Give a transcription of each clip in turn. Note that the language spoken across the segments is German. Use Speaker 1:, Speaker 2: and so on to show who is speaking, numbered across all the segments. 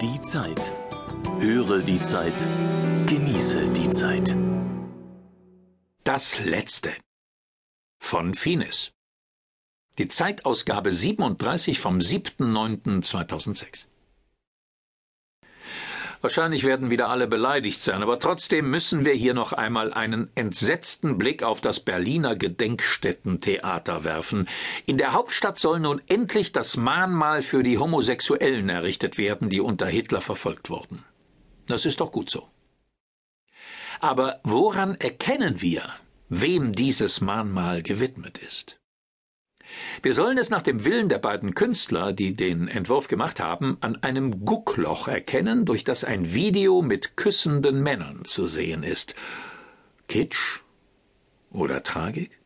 Speaker 1: Die Zeit. Höre die Zeit. Genieße die Zeit.
Speaker 2: Das letzte. Von Finis. Die Zeitausgabe 37 vom 7.9.2006. Wahrscheinlich werden wieder alle beleidigt sein, aber trotzdem müssen wir hier noch einmal einen entsetzten Blick auf das Berliner Gedenkstättentheater werfen. In der Hauptstadt soll nun endlich das Mahnmal für die Homosexuellen errichtet werden, die unter Hitler verfolgt wurden. Das ist doch gut so. Aber woran erkennen wir, wem dieses Mahnmal gewidmet ist? Wir sollen es nach dem Willen der beiden Künstler, die den Entwurf gemacht haben, an einem Guckloch erkennen, durch das ein Video mit küssenden Männern zu sehen ist. Kitsch oder Tragik?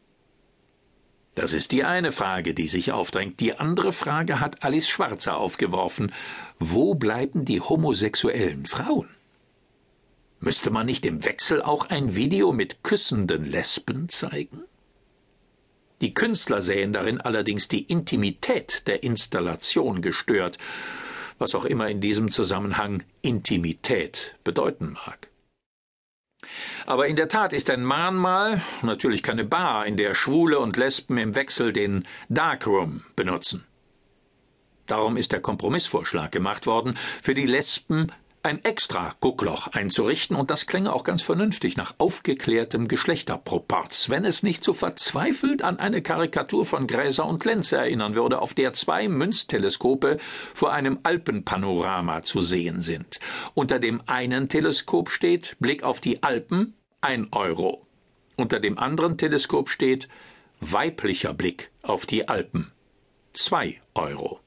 Speaker 2: Das ist die eine Frage, die sich aufdrängt. Die andere Frage hat Alice Schwarzer aufgeworfen. Wo bleiben die homosexuellen Frauen? Müsste man nicht im Wechsel auch ein Video mit küssenden Lesben zeigen? Die Künstler sähen darin allerdings die Intimität der Installation gestört, was auch immer in diesem Zusammenhang Intimität bedeuten mag. Aber in der Tat ist ein Mahnmal natürlich keine Bar, in der Schwule und Lesben im Wechsel den Darkroom benutzen. Darum ist der Kompromissvorschlag gemacht worden, für die Lesben ein extra Guckloch einzurichten, und das klänge auch ganz vernünftig nach aufgeklärtem Geschlechterproporz, wenn es nicht so verzweifelt an eine Karikatur von Gräser und Lenz erinnern würde, auf der zwei Münzteleskope vor einem Alpenpanorama zu sehen sind. Unter dem einen Teleskop steht Blick auf die Alpen ein Euro. Unter dem anderen Teleskop steht weiblicher Blick auf die Alpen zwei Euro.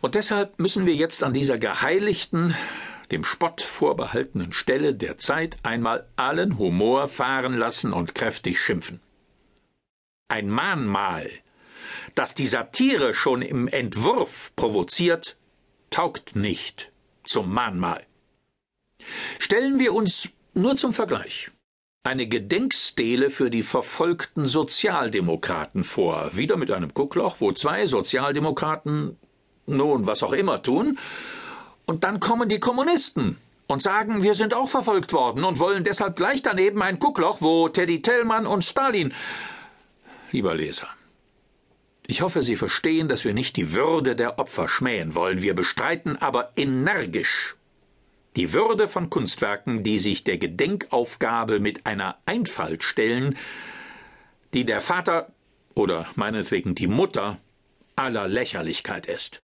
Speaker 2: Und deshalb müssen wir jetzt an dieser geheiligten, dem Spott vorbehaltenen Stelle der Zeit einmal allen Humor fahren lassen und kräftig schimpfen. Ein Mahnmal, das die Satire schon im Entwurf provoziert, taugt nicht zum Mahnmal. Stellen wir uns nur zum Vergleich eine Gedenkstele für die verfolgten Sozialdemokraten vor, wieder mit einem Guckloch, wo zwei Sozialdemokraten nun was auch immer tun, und dann kommen die Kommunisten und sagen, wir sind auch verfolgt worden und wollen deshalb gleich daneben ein Guckloch, wo Teddy Tellmann und Stalin. Lieber Leser, ich hoffe, Sie verstehen, dass wir nicht die Würde der Opfer schmähen wollen. Wir bestreiten aber energisch die Würde von Kunstwerken, die sich der Gedenkaufgabe mit einer Einfalt stellen, die der Vater oder meinetwegen die Mutter aller Lächerlichkeit ist.